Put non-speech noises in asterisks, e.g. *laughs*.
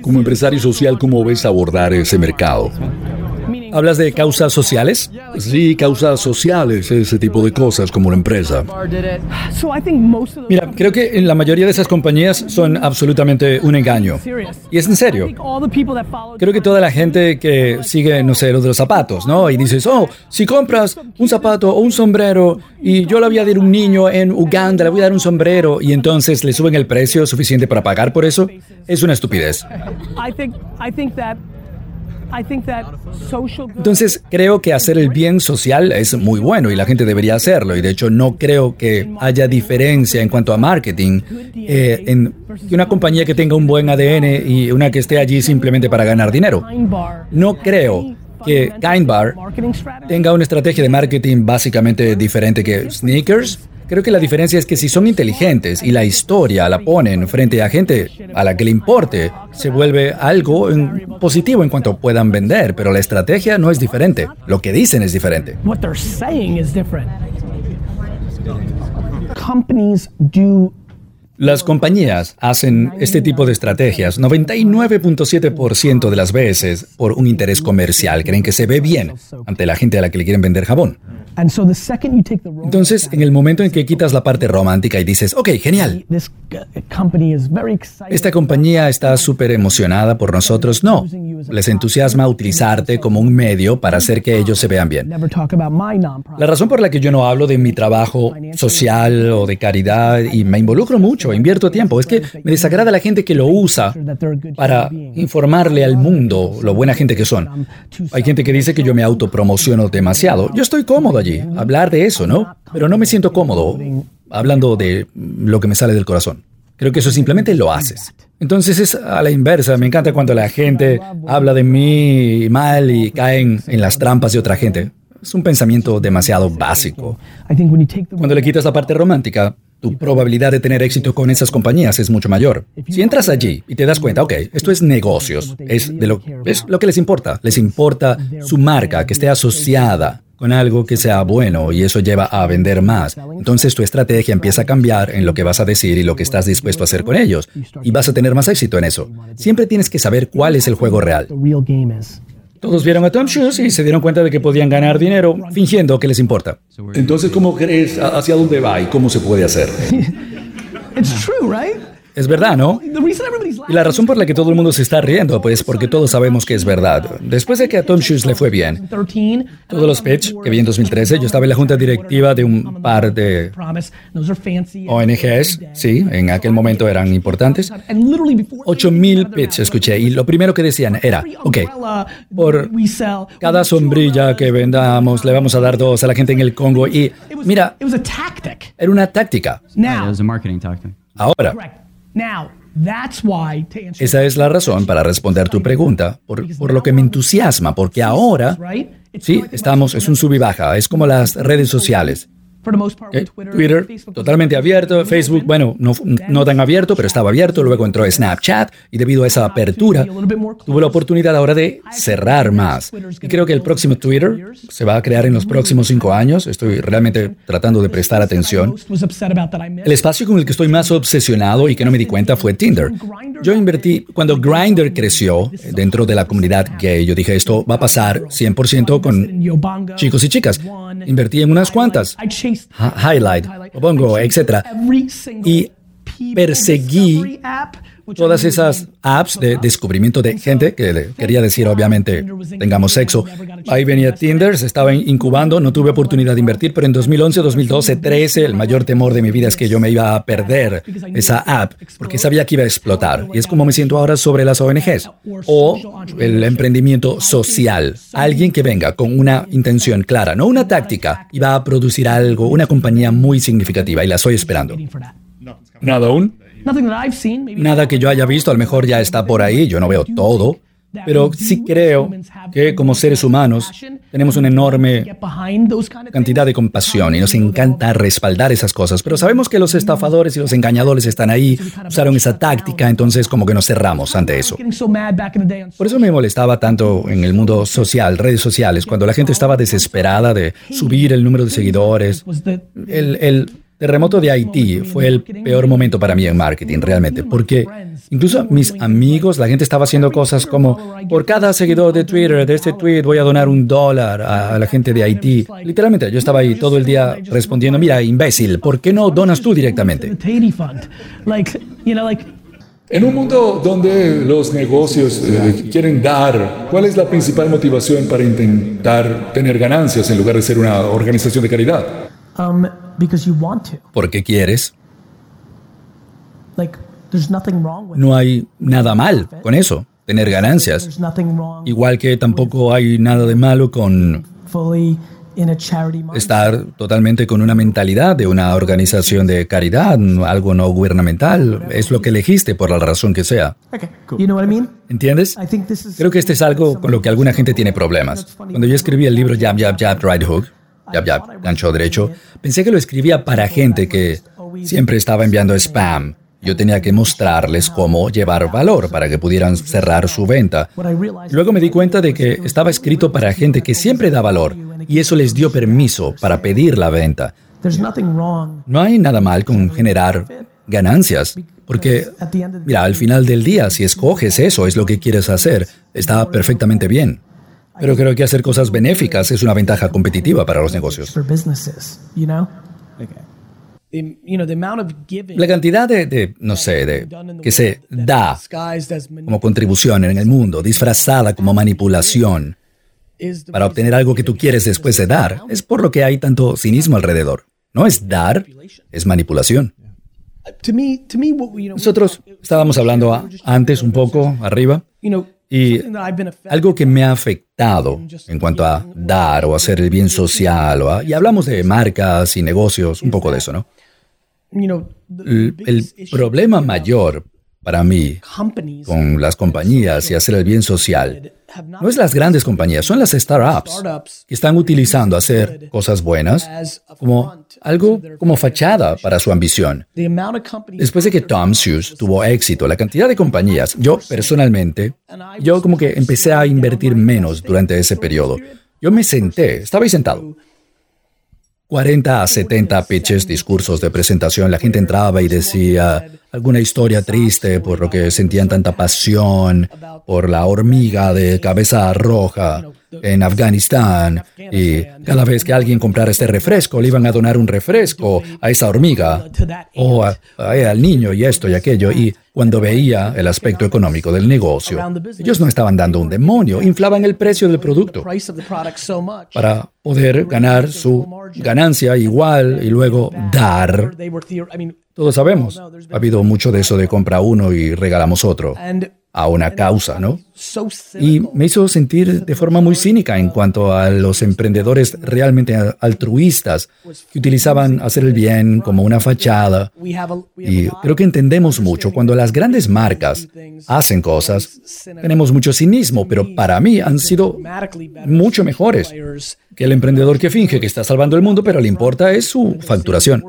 Como empresario social, ¿cómo ves abordar ese mercado? ¿Hablas de causas sociales? Sí, causas sociales, ese tipo de cosas como la empresa. Mira, creo que la mayoría de esas compañías son absolutamente un engaño. Y es en serio. Creo que toda la gente que sigue, no sé, los de los zapatos, ¿no? Y dices, oh, si compras un zapato o un sombrero y yo le voy a dar un niño en Uganda, le voy a dar un sombrero y entonces le suben el precio suficiente para pagar por eso, es una estupidez. Entonces creo que hacer el bien social es muy bueno y la gente debería hacerlo. Y de hecho no creo que haya diferencia en cuanto a marketing eh, en una compañía que tenga un buen ADN y una que esté allí simplemente para ganar dinero. No creo que Kind Bar tenga una estrategia de marketing básicamente diferente que Sneakers Creo que la diferencia es que si son inteligentes y la historia la ponen frente a gente a la que le importe, se vuelve algo positivo en cuanto puedan vender, pero la estrategia no es diferente. Lo que dicen es diferente. Las compañías hacen este tipo de estrategias 99.7% de las veces por un interés comercial. Creen que se ve bien ante la gente a la que le quieren vender jabón. Entonces, en el momento en que quitas la parte romántica y dices, ok, genial, esta compañía está súper emocionada por nosotros, no, les entusiasma utilizarte como un medio para hacer que ellos se vean bien. La razón por la que yo no hablo de mi trabajo social o de caridad y me involucro mucho, invierto tiempo, es que me desagrada la gente que lo usa para informarle al mundo lo buena gente que son. Hay gente que dice que yo me autopromociono demasiado. Yo estoy cómodo hablar de eso, ¿no? Pero no me siento cómodo hablando de lo que me sale del corazón. Creo que eso simplemente lo haces. Entonces es a la inversa. Me encanta cuando la gente habla de mí mal y caen en las trampas de otra gente. Es un pensamiento demasiado básico. Cuando le quitas la parte romántica, tu probabilidad de tener éxito con esas compañías es mucho mayor. Si entras allí y te das cuenta, ok, esto es negocios, es, lo que les importa. Les importa su marca, que esté asociada con algo que sea bueno y eso lleva a vender más. Entonces tu estrategia empieza a cambiar en lo que vas a decir y lo que estás dispuesto a hacer con ellos. Y vas a tener más éxito en eso. Siempre tienes que saber cuál es el juego real. Todos vieron a Tom Shoes y se dieron cuenta de que podían ganar dinero fingiendo que les importa. Entonces, ¿cómo crees hacia dónde va y cómo se puede hacer? *laughs* Es verdad, ¿no? Y la razón por la que todo el mundo se está riendo, pues porque todos sabemos que es verdad. Después de que a Tom Shoes le fue bien, todos los pitch que vi en 2013, yo estaba en la junta directiva de un par de ONGs, sí, en aquel momento eran importantes. 8000 pitch escuché y lo primero que decían era, ok, por cada sombrilla que vendamos le vamos a dar dos a la gente en el Congo y mira, era una táctica. Ahora, esa es la razón para responder tu pregunta, por, por, lo que me entusiasma, porque ahora, sí, estamos, es un sub y baja, es como las redes sociales. Eh, Twitter, totalmente abierto, Facebook, bueno, no, no, tan abierto, pero estaba abierto, luego entró Snapchat y debido a esa apertura tuve la oportunidad ahora de cerrar más. Y creo que el próximo Twitter se va a crear en los próximos cinco años, estoy realmente tratando de prestar atención. El espacio con el que estoy más obsesionado y que no me di cuenta fue Tinder. Yo invertí, cuando Grindr creció dentro de la comunidad gay, yo dije esto va a pasar 100% con chicos y chicas. Invertí en unas cuantas highlight, pongo, etc. Y perseguí todas esas apps de descubrimiento de gente, que quería decir obviamente tengamos sexo. Ahí venía Tinder, se estaba incubando, no tuve oportunidad de invertir, pero en 2011, 2012, 13, el mayor temor de mi vida es que yo me iba a perder esa app, porque sabía que iba a explotar. Y es como me siento ahora sobre las ONGs o el emprendimiento social. Alguien que venga con una intención clara, no una táctica, y va a producir algo, una compañía muy significativa, y la estoy esperando. Nada aún. Nada que yo haya visto, a lo mejor ya está por ahí, yo no veo todo, pero sí creo que como seres humanos tenemos una enorme cantidad de compasión y nos encanta respaldar esas cosas, pero sabemos que los estafadores y los engañadores están ahí, usaron esa táctica, entonces como que nos cerramos ante eso. Por eso me molestaba tanto en el mundo social, redes sociales, cuando la gente estaba desesperada de subir el número de seguidores, el, el terremoto de Haití fue el peor momento para mí en marketing, realmente, porque incluso mis amigos, la gente estaba haciendo cosas como, por cada seguidor de Twitter, de este tweet, voy a donar un dólar a la gente de Haití. Literalmente, yo estaba ahí todo el día respondiendo, mira, imbécil, ¿por qué no donas tú directamente? En un mundo donde los negocios eh, quieren dar, ¿cuál es la principal motivación para intentar tener ganancias en lugar de ser una organización de caridad? Um, Porque quieres. No hay nada mal con eso, tener ganancias. Igual que tampoco hay nada de malo con estar totalmente con una mentalidad de una organización de caridad, algo no gubernamental, es lo que elegiste por la razón que sea. ¿Entiendes? Creo que este es algo con lo que alguna gente tiene problemas. Cuando yo escribí el libro Jab, Jab, Jab, Right Hook, Jab, Jab, gancho derecho, pensé que lo escribía para gente que siempre estaba enviando spam. Yo tenía que mostrarles cómo llevar valor para que pudieran cerrar su venta. Luego me di cuenta de que estaba escrito para gente que siempre da valor y eso les dio permiso para pedir la venta. No hay nada mal con generar ganancias, porque, mira, al final del día, si escoges eso, es lo que quieres hacer, está perfectamente bien. Pero creo que hacer cosas benéficas es una ventaja competitiva para los negocios. La cantidad de, no sé, de que se da como contribución en el mundo, disfrazada como manipulación, para obtener algo que tú quieres después de dar, es por lo que hay tanto cinismo alrededor. No es dar, es manipulación. Nosotros estábamos hablando antes un poco arriba y algo que me ha afectado en cuanto a dar o hacer el bien social, o y hablamos de marcas y negocios, un poco de eso, ¿no? El, problema mayor para mí con las compañías y hacer el bien social no es las grandes compañías, son las startups que están utilizando hacer cosas buenas como algo como fachada para su ambición. Después de que Tom Shoes tuvo éxito, la cantidad de compañías, yo personalmente, yo como que empecé a invertir menos durante ese periodo. Yo me senté, estaba ahí sentado 40 a 70 pitches, discursos de presentación. La gente entraba y decía alguna historia triste por lo que sentían tanta pasión por la hormiga de cabeza roja en Afganistán. Y cada vez que alguien comprara este refresco, le iban a donar un refresco a esa hormiga o al niño y esto y aquello. Y cuando veía el aspecto económico del negocio, ellos no estaban dando un demonio, inflaban el precio del producto para poder ganar su ganancia igual y luego dar. Todos sabemos, ha habido mucho de eso de compra uno y regalamos otro a una causa, ¿no? Y me hizo sentir de forma muy cínica en cuanto a los emprendedores realmente altruistas que utilizaban hacer el bien como una fachada. Y creo que entendemos mucho cuando las grandes marcas hacen cosas, tenemos mucho cinismo, pero para mí han sido mucho mejores que el emprendedor que finge que está salvando el mundo, pero le importa es su facturación.